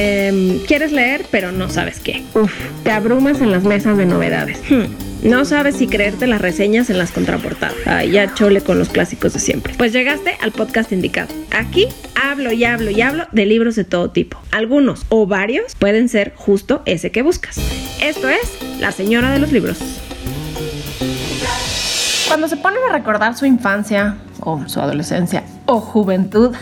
Em, quieres leer, pero no sabes qué. Uf, te abrumas en las mesas de novedades. Hmm, no sabes si creerte las reseñas en las contraportadas. Ay, ya chole con los clásicos de siempre. Pues llegaste al podcast indicado. Aquí hablo y hablo y hablo de libros de todo tipo. Algunos o varios pueden ser justo ese que buscas. Esto es La Señora de los Libros. Cuando se ponen a recordar su infancia o su adolescencia o juventud,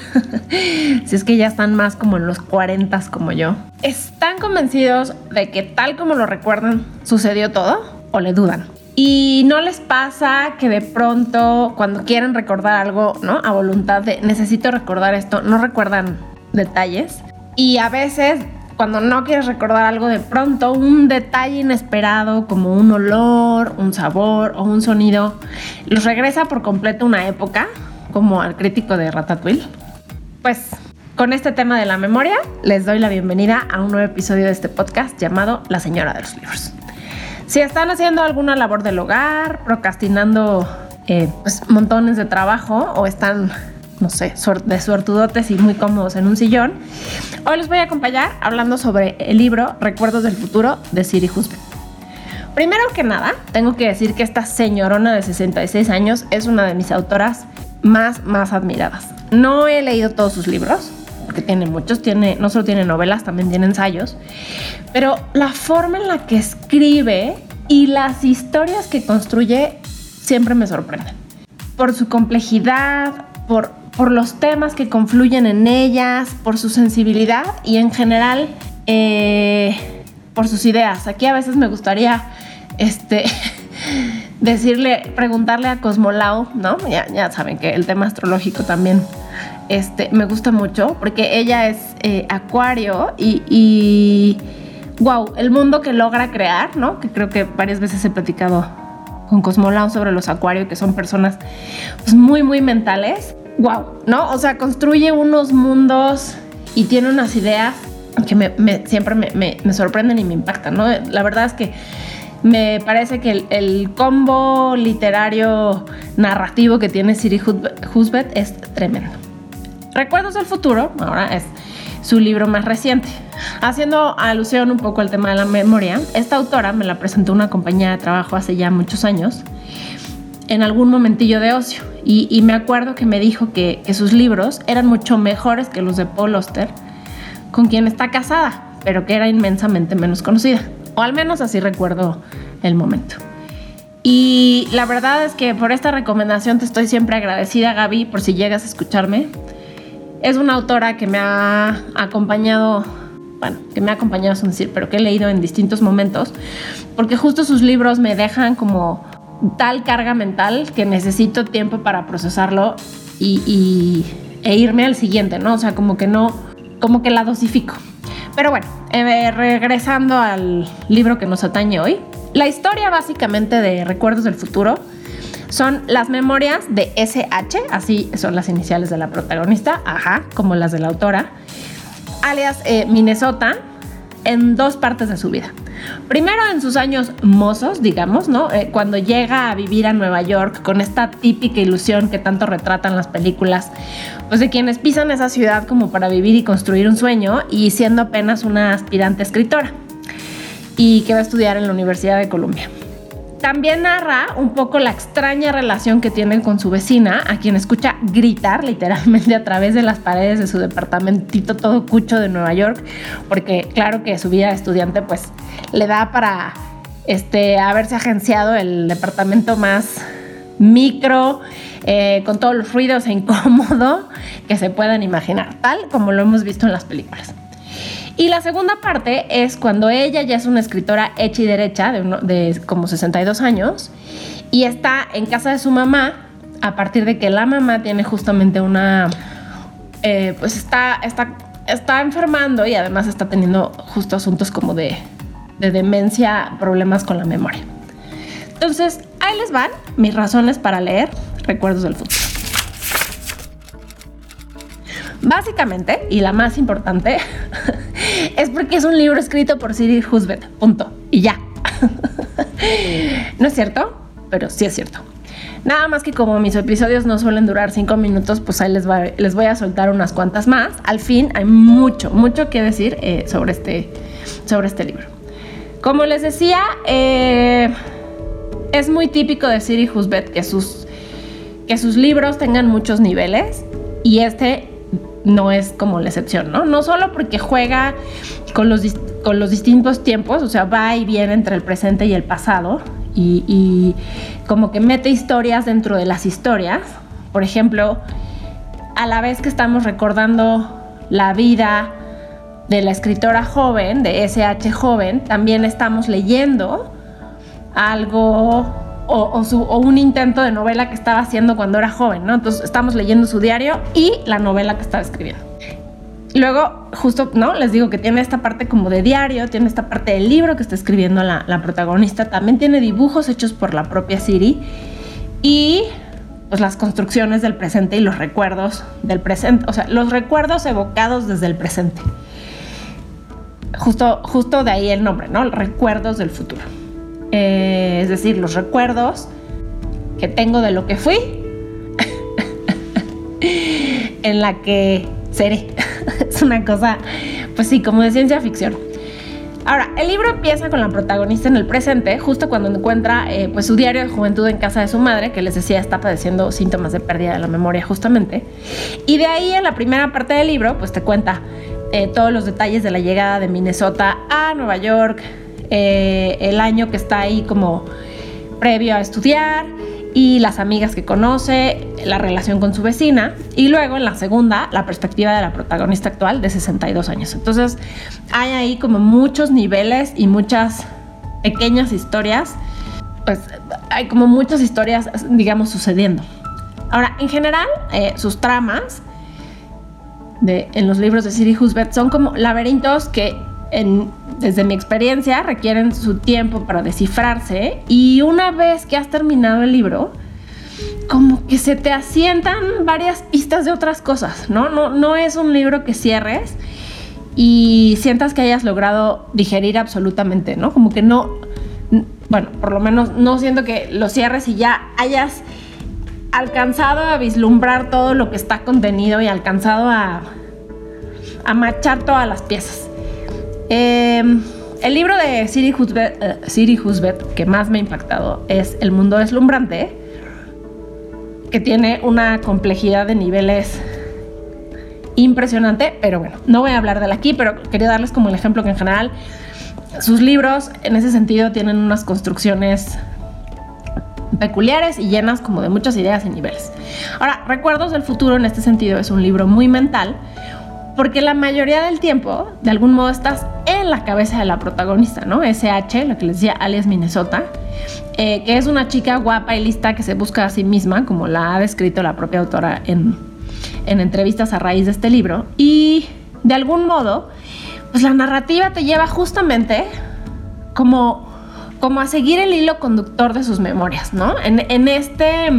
si es que ya están más como en los 40 como yo, ¿están convencidos de que tal como lo recuerdan sucedió todo o le dudan? Y no les pasa que de pronto cuando quieren recordar algo, ¿no? A voluntad de necesito recordar esto, no recuerdan detalles. Y a veces cuando no quieres recordar algo de pronto, un detalle inesperado como un olor, un sabor o un sonido, los regresa por completo una época, como al crítico de Ratatouille. Pues con este tema de la memoria, les doy la bienvenida a un nuevo episodio de este podcast llamado La Señora de los Libros. Si están haciendo alguna labor del hogar, procrastinando eh, pues, montones de trabajo o están no sé, de suertudotes y muy cómodos en un sillón. Hoy les voy a acompañar hablando sobre el libro Recuerdos del Futuro de Siri Husband. Primero que nada, tengo que decir que esta señorona de 66 años es una de mis autoras más, más admiradas. No he leído todos sus libros, porque tiene muchos, tiene, no solo tiene novelas, también tiene ensayos, pero la forma en la que escribe y las historias que construye siempre me sorprenden. Por su complejidad, por por los temas que confluyen en ellas, por su sensibilidad y en general eh, por sus ideas. Aquí a veces me gustaría este, decirle, preguntarle a Cosmolao, ¿no? Ya, saben que el tema astrológico también este, me gusta mucho porque ella es eh, acuario y, y, wow, el mundo que logra crear, ¿no? Que creo que varias veces he platicado con Cosmolao sobre los acuarios, que son personas pues, muy, muy mentales wow, ¿no? O sea, construye unos mundos y tiene unas ideas que me, siempre me, sorprenden y me impactan, ¿no? La verdad es que me parece que el, combo literario narrativo que tiene Siri Husbet es tremendo. Recuerdos del futuro, ahora es su libro más reciente. Haciendo alusión un poco al tema de la memoria, esta autora me la presentó una compañía de trabajo hace ya muchos años en algún momentillo de ocio. Y, me acuerdo que me dijo que, sus libros eran mucho mejores que los de Paul Oster, con quien está casada, pero que era inmensamente menos conocida. O al menos así recuerdo el momento. Y la verdad es que por esta recomendación te estoy siempre agradecida, Gaby, por si llegas a escucharme. Es una autora que me ha acompañado, bueno, que me ha acompañado a decir, pero que he leído en distintos momentos, porque justo sus libros me dejan como tal carga mental que necesito tiempo para procesarlo y, e irme al siguiente, ¿no? O sea, como que no, como que la dosifico. Pero bueno, eh, regresando al libro que nos atañe hoy, la historia básicamente de Recuerdos del Futuro son las memorias de SH, así son las iniciales de la protagonista, ajá, como las de la autora, alias eh, Minnesota, en dos partes de su vida. Primero en sus años mozos, digamos, ¿no? Eh, cuando llega a vivir a Nueva York con esta típica ilusión que tanto retratan las películas, pues de quienes pisan esa ciudad como para vivir y construir un sueño y siendo apenas una aspirante escritora y que va a estudiar en la Universidad de Columbia. También narra un poco la extraña relación que tienen con su vecina, a quien escucha gritar literalmente a través de las paredes de su departamentito todo cucho de Nueva York, porque claro que su vida de estudiante pues le da para este, haberse agenciado el departamento más micro, eh, con todos los ruidos e incómodo que se puedan imaginar, tal como lo hemos visto en las películas. Y la segunda parte es cuando ella ya es una escritora hecha y derecha, de, de como 62 años, y está en casa de su mamá, a partir de que la mamá tiene justamente una... Eh, pues está, está, está enfermando y además está teniendo justo asuntos como de, de demencia, problemas con la memoria. Entonces, ahí les van mis razones para leer Recuerdos del Futuro. Básicamente, y la más importante, es porque es un libro escrito por Siri Husband. Punto. Y ya. no es cierto, pero sí es cierto. Nada más que como mis episodios no suelen durar cinco minutos, pues ahí les, les voy a soltar unas cuantas más. Al fin hay mucho, mucho que decir eh, sobre, este, sobre este libro. Como les decía, eh, es muy típico de Siri Husbet que sus, que sus libros tengan muchos niveles y este no es como la excepción, ¿no? No solo porque juega con los, con los distintos tiempos, o sea, va y viene entre el presente y el pasado, y, como que mete historias dentro de las historias. Por ejemplo, a la vez que estamos recordando la vida de la escritora joven, de SH joven, también estamos leyendo algo o, un intento de novela que estaba haciendo cuando era joven, ¿no? Entonces estamos leyendo su diario y la novela que estaba escribiendo. Luego, justo, ¿no? Les digo que tiene esta parte como de diario, tiene esta parte del libro que está escribiendo la, la protagonista, también tiene dibujos hechos por la propia Siri y pues las construcciones del presente y los recuerdos del presente, o sea, los recuerdos evocados desde el presente. Justo, justo de ahí el nombre, ¿no? Recuerdos del futuro. Eh, es decir, los recuerdos que tengo de lo que fui en la que seré. es una cosa, pues sí, como de ciencia ficción. Ahora, el libro empieza con la protagonista en el presente, justo cuando encuentra eh, pues, su diario de juventud en casa de su madre, que les decía está padeciendo síntomas de pérdida de la memoria justamente. Y de ahí en la primera parte del libro, pues te cuenta eh, todos los detalles de la llegada de Minnesota a Nueva York, eh, el año que está ahí como previo a estudiar, y las amigas que conoce, la relación con su vecina y luego en la segunda la perspectiva de la protagonista actual de 62 años. Entonces hay ahí como muchos niveles y muchas pequeñas historias, pues hay como muchas historias, digamos, sucediendo. Ahora, en general, eh, sus tramas de, en los libros de Siri Husbeth son como laberintos que desde mi experiencia, requieren su tiempo para descifrarse y una vez que has terminado el libro, como que se te asientan varias pistas de otras cosas, ¿no? No, no es un libro que cierres y sientas que hayas logrado digerir absolutamente, ¿no? Como que no, bueno, por lo menos no siento que lo cierres y ya hayas alcanzado a vislumbrar todo lo que está contenido y alcanzado a, a machar todas las piezas. Em, el libro de Siri Husbet, que más me ha impactado es El mundo deslumbrante, que tiene una complejidad de niveles impresionante, pero bueno, no voy a hablar de él aquí, pero quería darles como el ejemplo que en general sus libros en ese sentido tienen unas construcciones peculiares y llenas como de muchas ideas y niveles. Ahora, Recuerdos del futuro en este sentido es un libro muy mental, porque la mayoría del tiempo, de algún modo, estás en la cabeza de la protagonista, ¿no? SH, lo que les decía alias Minnesota, eh, que es una chica guapa y lista que se busca a sí misma, como la ha descrito la propia autora en, en entrevistas a raíz de este libro. Y de algún modo, pues la narrativa te lleva justamente como, como a seguir el hilo conductor de sus memorias, ¿no? En, en este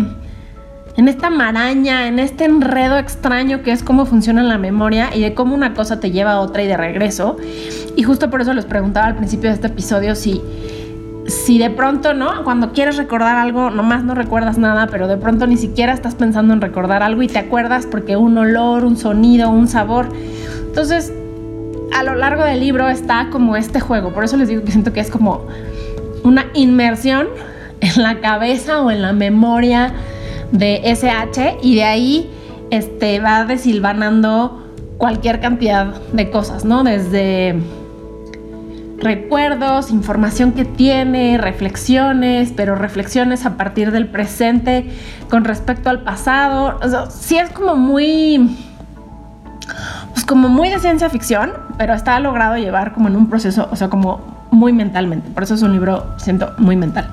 en esta maraña, en este enredo extraño que es cómo funciona la memoria y de cómo una cosa te lleva a otra y de regreso. Y justo por eso les preguntaba al principio de este episodio si, si de pronto, ¿no? Cuando quieres recordar algo, nomás no recuerdas nada, pero de pronto ni siquiera estás pensando en recordar algo y te acuerdas porque un olor, un sonido, un sabor. Entonces, a lo largo del libro está como este juego. Por eso les digo que siento que es como una inmersión en la cabeza o en la memoria de SH y de ahí este, va desilvanando cualquier cantidad de cosas, ¿no? Desde recuerdos, información que tiene, reflexiones, pero reflexiones a partir del presente con respecto al pasado. O sí es como muy, pues como muy de ciencia ficción, pero está logrado llevar como en un proceso, o sea, como muy mentalmente. Por eso es un libro, siento, muy mental.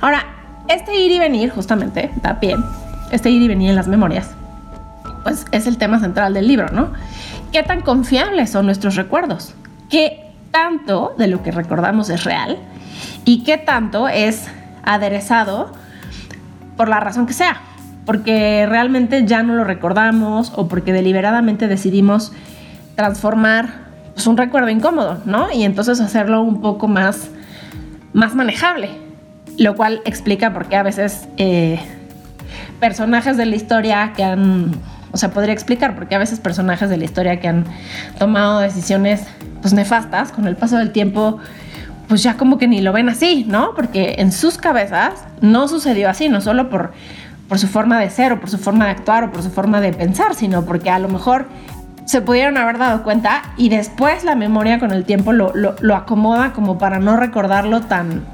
Ahora, este ir y venir, justamente, da pie, este ir y venir en las memorias, pues es el tema central del libro, ¿no? ¿Qué tan confiables son nuestros recuerdos? ¿Qué tanto de lo que recordamos es real? ¿Y qué tanto es aderezado por la razón que sea? Porque realmente ya no lo recordamos o porque deliberadamente decidimos transformar pues, un recuerdo incómodo, ¿no? Y entonces hacerlo un poco más, más manejable. Lo cual explica por qué a veces eh, personajes de la historia que han, o sea, podría explicar por qué a veces personajes de la historia que han tomado decisiones pues nefastas con el paso del tiempo pues ya como que ni lo ven así, ¿no? Porque en sus cabezas no sucedió así, no solo por, por su forma de ser o por su forma de actuar o por su forma de pensar, sino porque a lo mejor se pudieron haber dado cuenta y después la memoria con el tiempo lo, lo, acomoda como para no recordarlo tan,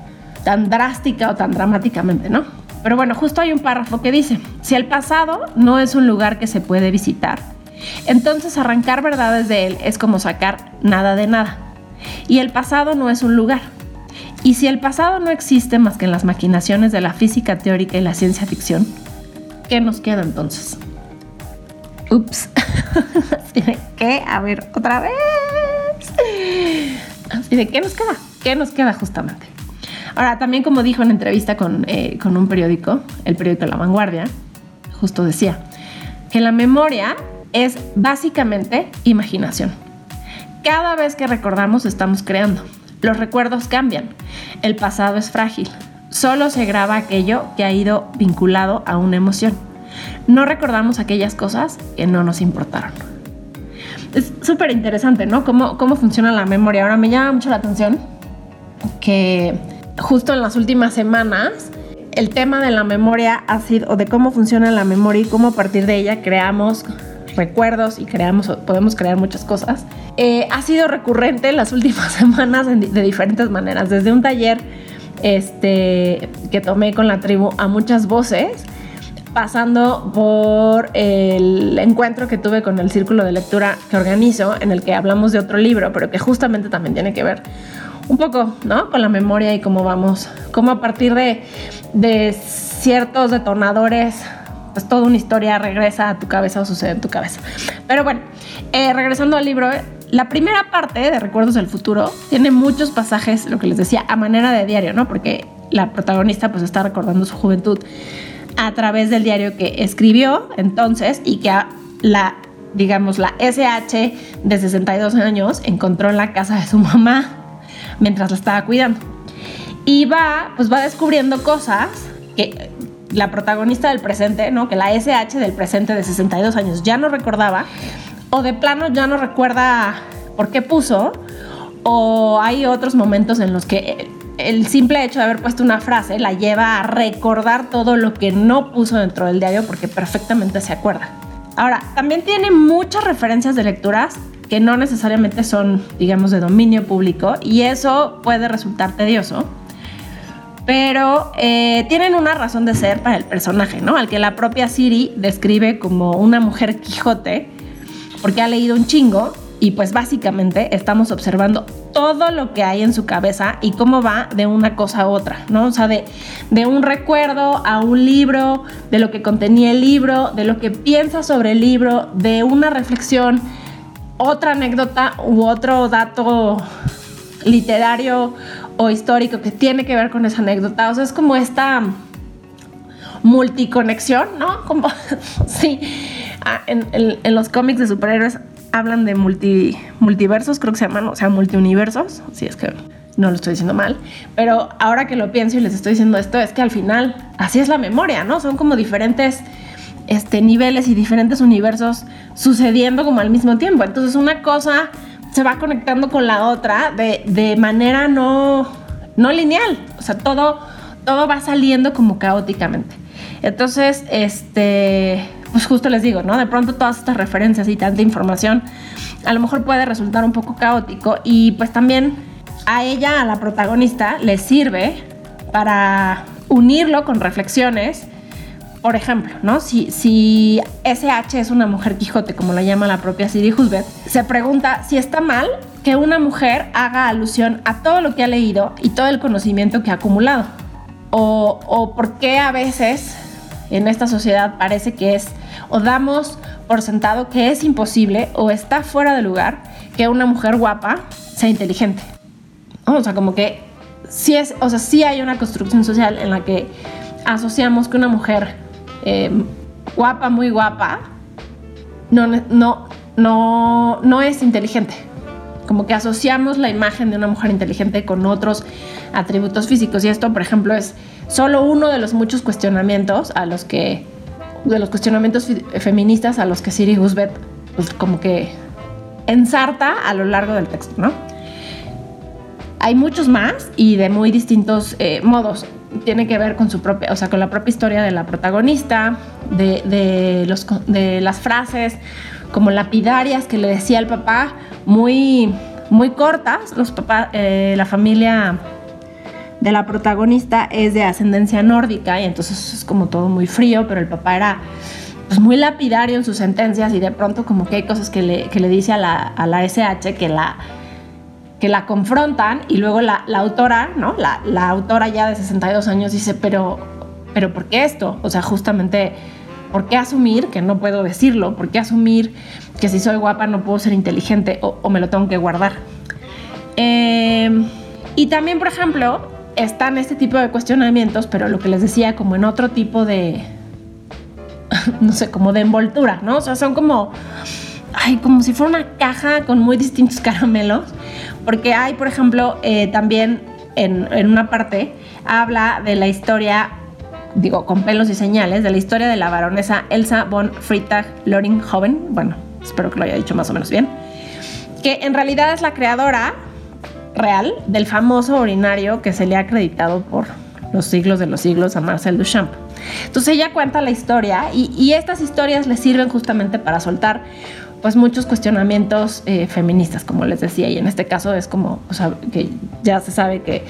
tan drástica o tan dramáticamente, ¿no? Pero bueno, justo hay un párrafo que dice, si el pasado no es un lugar que se puede visitar, entonces arrancar verdades de él es como sacar nada de nada. Y el pasado no es un lugar. Y si el pasado no existe más que en las maquinaciones de la física teórica y la ciencia ficción, ¿qué nos queda entonces? Ups. Qué, a ver, otra vez. Así de qué nos queda, qué nos queda justamente. Ahora, también como dijo en entrevista con, eh, con un periódico, el periódico La Vanguardia, justo decía que la memoria es básicamente imaginación. Cada vez que recordamos estamos creando. Los recuerdos cambian. El pasado es frágil. Solo se graba aquello que ha ido vinculado a una emoción. No recordamos aquellas cosas que no nos importaron. Es súper interesante, ¿no? Cómo, cómo funciona la memoria. Ahora me llama mucho la atención que justo en las últimas semanas el tema de la memoria ha sido, o de cómo funciona la memoria y cómo a partir de ella creamos recuerdos y creamos, podemos crear muchas cosas, eh, ha sido recurrente en las últimas semanas de diferentes maneras. Desde un taller este, que tomé con la tribu a muchas voces, pasando por el encuentro que tuve con el círculo de lectura que organizo, en el que hablamos de otro libro, pero que justamente también tiene que ver un poco, ¿no? Con la memoria y cómo vamos, cómo a partir de, de ciertos detonadores pues toda una historia regresa a tu cabeza o sucede en tu cabeza. Pero bueno, eh, regresando al libro, la primera parte de Recuerdos del Futuro tiene muchos pasajes, lo que les decía, a manera de diario, ¿no? Porque la protagonista pues está recordando su juventud a través del diario que escribió entonces y que la, digamos, la SH de 62 años encontró en la casa de su mamá mientras la estaba cuidando. Y va, pues va descubriendo cosas que la protagonista del presente, ¿no? Que la SH del presente de 62 años ya no recordaba, o de plano ya no recuerda por qué puso, o hay otros momentos en los que el simple hecho de haber puesto una frase la lleva a recordar todo lo que no puso dentro del diario porque perfectamente se acuerda. Ahora, también tiene muchas referencias de lecturas que no necesariamente son, digamos, de dominio público y eso puede resultar tedioso pero eh, tienen una razón de ser para el personaje, ¿no? Al que la propia Siri describe como una mujer Quijote, porque ha leído un chingo y pues básicamente estamos observando todo lo que hay en su cabeza y cómo va de una cosa a otra, ¿no? O sea, de, de un recuerdo a un libro, de lo que contenía el libro, de lo que piensa sobre el libro, de una reflexión, otra anécdota u otro dato literario o histórico que tiene que ver con esa anécdota. O sea, es como esta multiconexión, ¿no? Como, sí, ah, en, los cómics de superhéroes hablan de multi, multiversos, creo que se llaman, o sea, multiuniversos, si es que no lo estoy diciendo mal, pero ahora que lo pienso y les estoy diciendo esto, es que al final así es la memoria, ¿no? Son como diferentes este, niveles y diferentes universos sucediendo como al mismo tiempo. Entonces una cosa se va conectando con la otra de, manera no, no lineal. O sea, todo, todo va saliendo como caóticamente. Entonces, este, pues justo les digo, ¿no? De pronto todas estas referencias y tanta información a lo mejor puede resultar un poco caótico y pues también a ella, a la protagonista, le sirve para unirlo con reflexiones por ejemplo, ¿no? Si, si SH es una mujer Quijote, como la llama la propia Siri Husbeth, se pregunta si está mal que una mujer haga alusión a todo lo que ha leído y todo el conocimiento que ha acumulado. O, o por qué a veces en esta sociedad parece que es, o damos por sentado que es imposible o está fuera de lugar que una mujer guapa sea inteligente. O sea, como que sí es, o sea, sí hay una construcción social en la que asociamos que una mujer eh, guapa, muy guapa, no, no, no, no es inteligente. como que asociamos la imagen de una mujer inteligente con otros atributos físicos. Y esto, por ejemplo, es solo uno de los muchos cuestionamientos a los que, de los cuestionamientos feministas a los que Siri Husbeth, pues como que ensarta a lo largo del texto, ¿no? Hay muchos más y de muy distintos eh, modos. Tiene que ver con su propia, o sea, con la propia historia de la protagonista, de, los, de las frases como lapidarias que le decía el papá, muy, muy cortas. Los papás, eh, la familia de la protagonista es de ascendencia nórdica y entonces es como todo muy frío, pero el papá era pues, muy lapidario en sus sentencias y de pronto como que hay cosas que le, que le dice a la, a la SH que la que la confrontan y luego la, autora, ¿no? La, la, autora ya de 62 años dice, pero, pero ¿por qué esto? O sea, justamente, ¿por qué asumir que no puedo decirlo? ¿Por qué asumir que si soy guapa no puedo ser inteligente o, me lo tengo que guardar? Em, y también, por ejemplo, están este tipo de cuestionamientos, pero lo que les decía, como en otro tipo de, no sé, como de envoltura, ¿no? O sea, son como, ay, como si fuera una caja con muy distintos caramelos porque hay, por ejemplo, eh, también en, una parte habla de la historia, digo, con pelos y señales, de la historia de la baronesa Elsa von Frittag Loringhoven, bueno, espero que lo haya dicho más o menos bien, que en realidad es la creadora real del famoso urinario que se le ha acreditado por los siglos de los siglos a Marcel Duchamp. Entonces ella cuenta la historia y, y estas historias le sirven justamente para soltar pues muchos cuestionamientos eh, feministas, como les decía, y en este caso es como, o sea, que ya se sabe que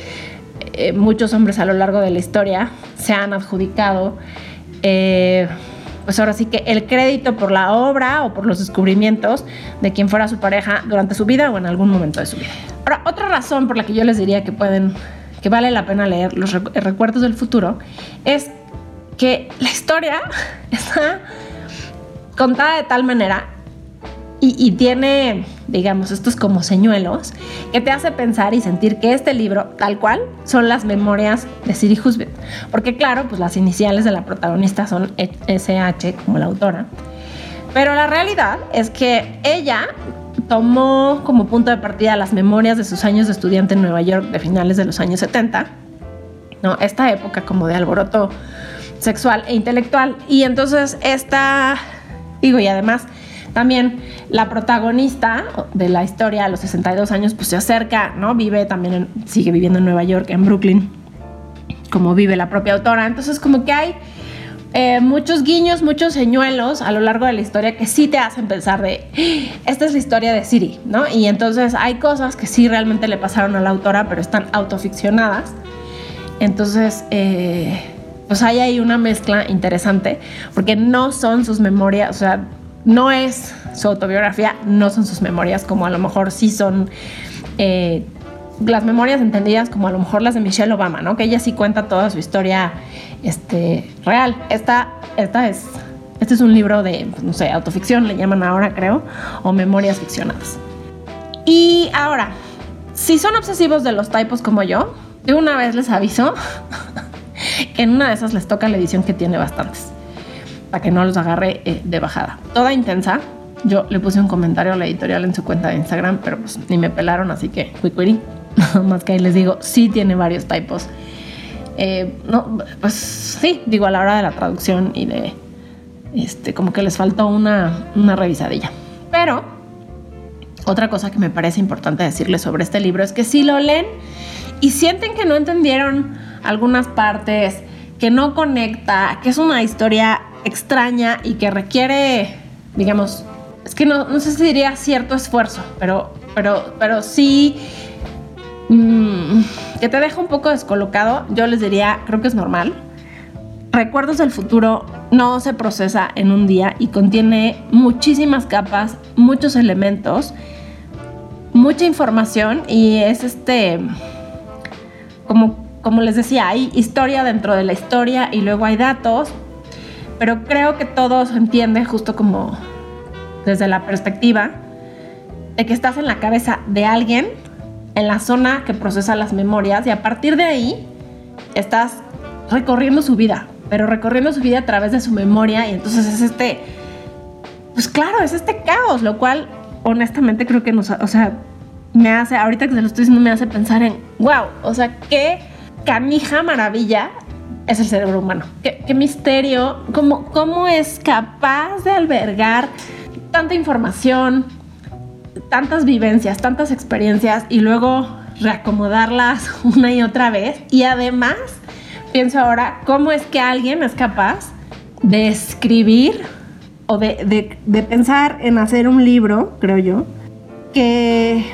eh, muchos hombres a lo largo de la historia se han adjudicado, eh, pues ahora sí que el crédito por la obra o por los descubrimientos de quien fuera su pareja durante su vida o en algún momento de su vida. Ahora, otra razón por la que yo les diría que pueden, que vale la pena leer los recuerdos del futuro, es que la historia está contada de tal manera y, tiene, digamos, estos como señuelos que te hace pensar y sentir que este libro, tal cual, son las memorias de Siri Husband. Porque claro, pues las iniciales de la protagonista son SH como la autora. Pero la realidad es que ella tomó como punto de partida las memorias de sus años de estudiante en Nueva York de finales de los años 70, ¿no? Esta época como de alboroto sexual e intelectual. Y entonces esta, digo, y además también la protagonista de la historia a los 62 años pues se acerca, ¿no? Vive también, sigue viviendo en Nueva York, en Brooklyn, como vive la propia autora. Entonces como que hay eh, muchos guiños, muchos señuelos a lo largo de la historia que sí te hacen pensar de, ah, esta es la historia de Siri, ¿no? Y entonces hay cosas que sí realmente le pasaron a la autora, pero están autoficcionadas. Entonces, eh, pues hay ahí una mezcla interesante, porque no son sus memorias, o sea, no es su autobiografía, no son sus memorias, como a lo mejor sí son eh, las memorias entendidas como a lo mejor las de Michelle Obama, ¿no? Que ella sí cuenta toda su historia este, real. Esta, esta es, este es un libro de, no sé, autoficción, le llaman ahora, creo, o memorias ficcionadas. Y ahora, si son obsesivos de los typos como yo, de una vez les aviso que en una de esas les toca la edición que tiene bastantes para que no los agarre eh, de bajada. Toda intensa. Yo le puse un comentario a la editorial en su cuenta de Instagram, pero pues ni me pelaron, así que quick Nada más que ahí les digo, sí tiene varios typos. Eh, no, pues sí, digo, a la hora de la traducción y de, este, como que les faltó una, una revisadilla. Pero otra cosa que me parece importante decirles sobre este libro es que si lo leen y sienten que no entendieron algunas partes, que no conecta, que es una historia extraña y que requiere, digamos, es que no, no sé si diría cierto esfuerzo, pero, pero, pero sí mm, que te deja un poco descolocado, yo les diría, creo que es normal. Recuerdos del futuro no se procesa en un día y contiene muchísimas capas, muchos elementos, mucha información y es este, como, como les decía, hay historia dentro de la historia y luego hay datos, pero creo que todos entienden justo como desde la perspectiva de que estás en la cabeza de alguien en la zona que procesa las memorias y a partir de ahí estás recorriendo su vida, pero recorriendo su vida a través de su memoria y entonces es este, pues claro, es este caos, lo cual honestamente creo que nos, o sea, me hace, ahorita que se lo estoy diciendo, me hace pensar en, wow, o sea, qué canija maravilla es el cerebro humano. Qué, misterio, cómo, cómo es capaz de albergar tanta información, tantas vivencias, tantas experiencias y luego reacomodarlas una y otra vez. Y además, pienso ahora, ¿cómo es que alguien es capaz de escribir o de, pensar en hacer un libro, creo yo, que,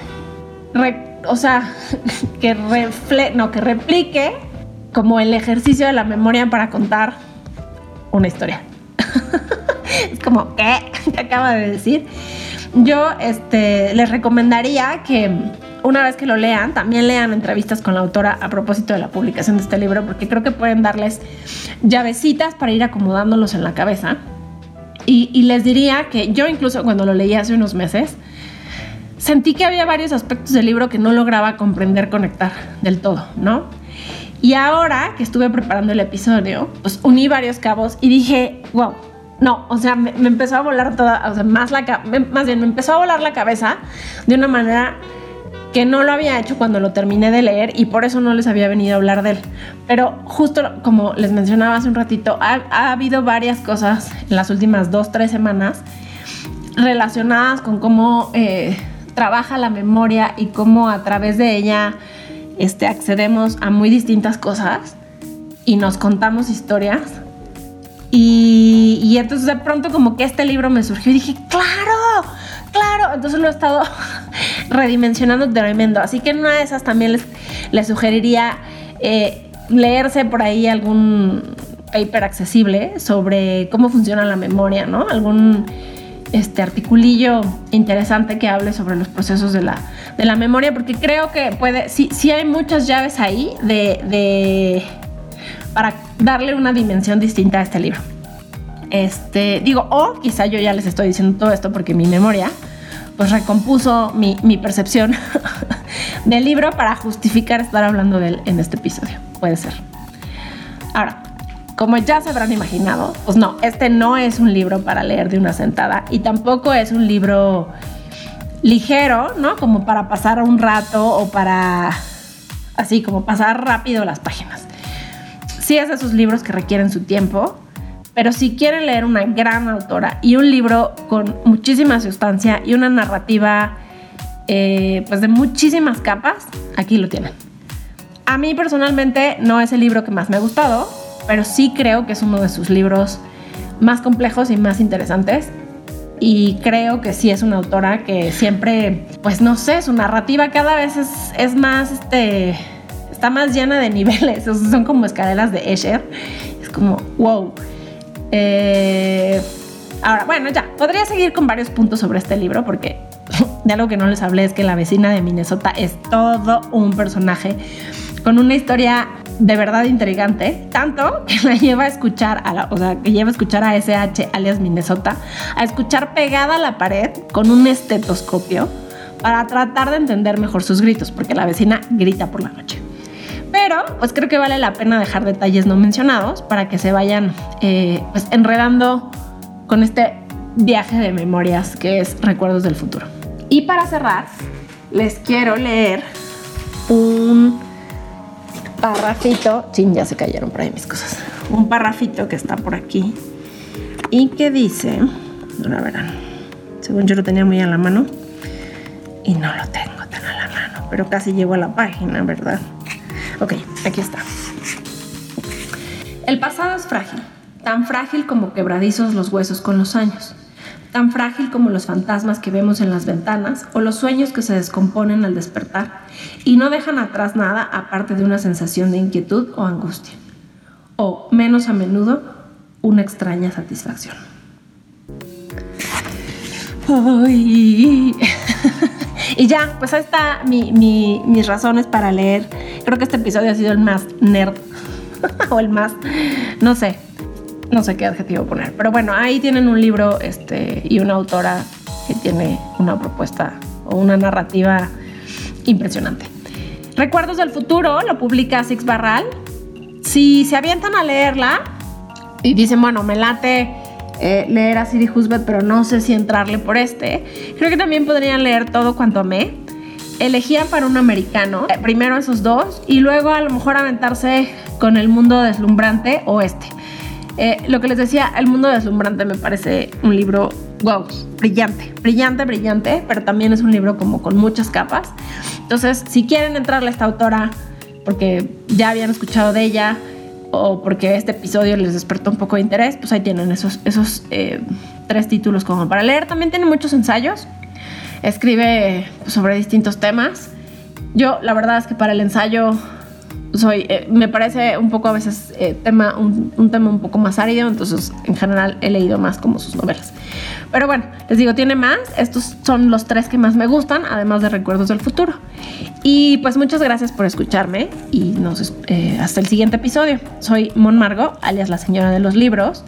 o sea, que, refle no, que replique como el ejercicio de la memoria para contar una historia. es como, ¿qué? ¿Qué acaba de decir? Yo este, les recomendaría que una vez que lo lean, también lean entrevistas con la autora a propósito de la publicación de este libro, porque creo que pueden darles llavecitas para ir acomodándolos en la cabeza. Y, y les diría que yo incluso cuando lo leí hace unos meses, sentí que había varios aspectos del libro que no lograba comprender, conectar del todo, ¿no? Y ahora que estuve preparando el episodio, pues uní varios cabos y dije, wow, no, o sea, me, empezó a volar toda, o sea, más, la, más bien me empezó a volar la cabeza de una manera que no lo había hecho cuando lo terminé de leer y por eso no les había venido a hablar de él. Pero justo como les mencionaba hace un ratito, ha, habido varias cosas en las últimas dos, tres semanas relacionadas con cómo eh, trabaja la memoria y cómo a través de ella este, accedemos a muy distintas cosas y nos contamos historias y, entonces de pronto como que este libro me surgió y dije, claro, claro. Entonces lo he estado redimensionando tremendo. Así que en una de esas también les, les sugeriría eh, leerse por ahí algún paper accesible sobre cómo funciona la memoria, ¿no? Algún este articulillo interesante que hable sobre los procesos de la, de la memoria, porque creo que puede, sí, sí hay muchas llaves ahí de, de para darle una dimensión distinta a este libro. Este, digo, o quizá yo ya les estoy diciendo todo esto porque mi memoria pues recompuso mi, mi percepción del libro para justificar estar hablando de él en este episodio. Puede ser. Ahora, como ya se habrán imaginado, pues no, este no es un libro para leer de una sentada y tampoco es un libro ligero, ¿no? Como para pasar un rato o para así como pasar rápido las páginas sí es de esos libros que requieren su tiempo, pero si quieren leer una gran autora y un libro con muchísima sustancia y una narrativa eh, pues de muchísimas capas, aquí lo tienen. A mí personalmente no es el libro que más me ha gustado, pero sí creo que es uno de sus libros más complejos y más interesantes. Y creo que sí es una autora que siempre, pues no sé, su narrativa cada vez es, más, este, está más llena de niveles, son como escaleras de Escher. Es como, wow. Eh, ahora, bueno, ya, podría seguir con varios puntos sobre este libro porque de algo que no les hablé es que la vecina de Minnesota es todo un personaje con una historia de verdad intrigante, tanto que la lleva a escuchar, a la, o sea, que lleva a escuchar a SH alias Minnesota, a escuchar pegada a la pared con un estetoscopio para tratar de entender mejor sus gritos, porque la vecina grita por la noche. Pero pues creo que vale la pena dejar detalles no mencionados para que se vayan eh, pues, enredando con este viaje de memorias que es Recuerdos del Futuro. Y para cerrar, les quiero leer parrafito, ya se cayeron por ahí mis cosas, un parrafito que está por aquí y que dice, ahora verán, según yo lo tenía muy a la mano y no lo tengo tan a la mano, pero casi llego a la página, ¿verdad? Ok, aquí está. El pasado es frágil, tan frágil como quebradizos los huesos con los años, tan frágil como los fantasmas que vemos en las ventanas o los sueños que se descomponen al despertar y no dejan atrás nada aparte de una sensación de inquietud o angustia, o menos a menudo, una extraña satisfacción. y ya, pues ahí está mis razones para leer Creo que este episodio ha sido el más nerd o el más, no sé, no sé qué adjetivo poner. Pero bueno, ahí tienen un libro este, y una autora que tiene una propuesta o una narrativa impresionante. Recuerdos del futuro lo publica Six Barral. Si se avientan a leerla y dicen, bueno, me late eh, leer a Siri Husband, pero no sé si entrarle por este, creo que también podrían leer todo cuanto amé elegían para un americano, eh, primero esos dos, y luego a lo mejor aventarse con el mundo deslumbrante o este. Eh, lo que les decía, El mundo deslumbrante me parece un libro, wow, brillante, brillante, brillante, pero también es un libro como con muchas capas. Entonces, si quieren entrarle a esta autora, porque ya habían escuchado de ella, o porque este episodio les despertó un poco de interés, pues ahí tienen esos, esos eh, tres títulos como para leer. También tiene muchos ensayos, escribe sobre distintos temas. Yo, la verdad es que para el ensayo soy, eh, me parece un poco a veces eh, tema, un, tema un poco más árido, entonces en general he leído más como sus novelas. Pero bueno, les digo, tiene más, estos son los tres que más me gustan, además de Recuerdos del Futuro. Y pues muchas gracias por escucharme y nos, eh, hasta el siguiente episodio. Soy Mon Margo, alias la señora de los libros.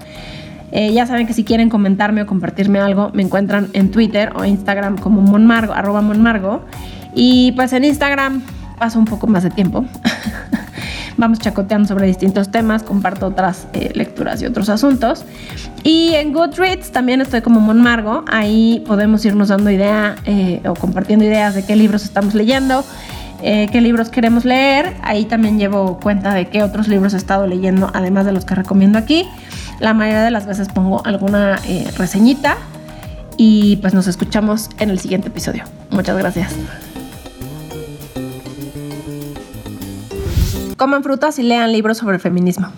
ya saben que si quieren comentarme o compartirme algo, me encuentran en Twitter o Instagram como monmargo, arroba monmargo. Y pues en Instagram paso un poco más de tiempo. Vamos chacoteando sobre distintos temas, comparto otras eh, lecturas y otros asuntos. Y en Goodreads también estoy como Monmargo. Ahí podemos irnos dando idea eh, o compartiendo ideas de qué libros estamos leyendo, eh, qué libros queremos leer. Ahí también llevo cuenta de qué otros libros he estado leyendo, además de los que recomiendo aquí. La mayoría de las veces pongo alguna reseñita. Y pues nos escuchamos en el siguiente episodio. Muchas gracias. Coman frutas y lean libros sobre feminismo.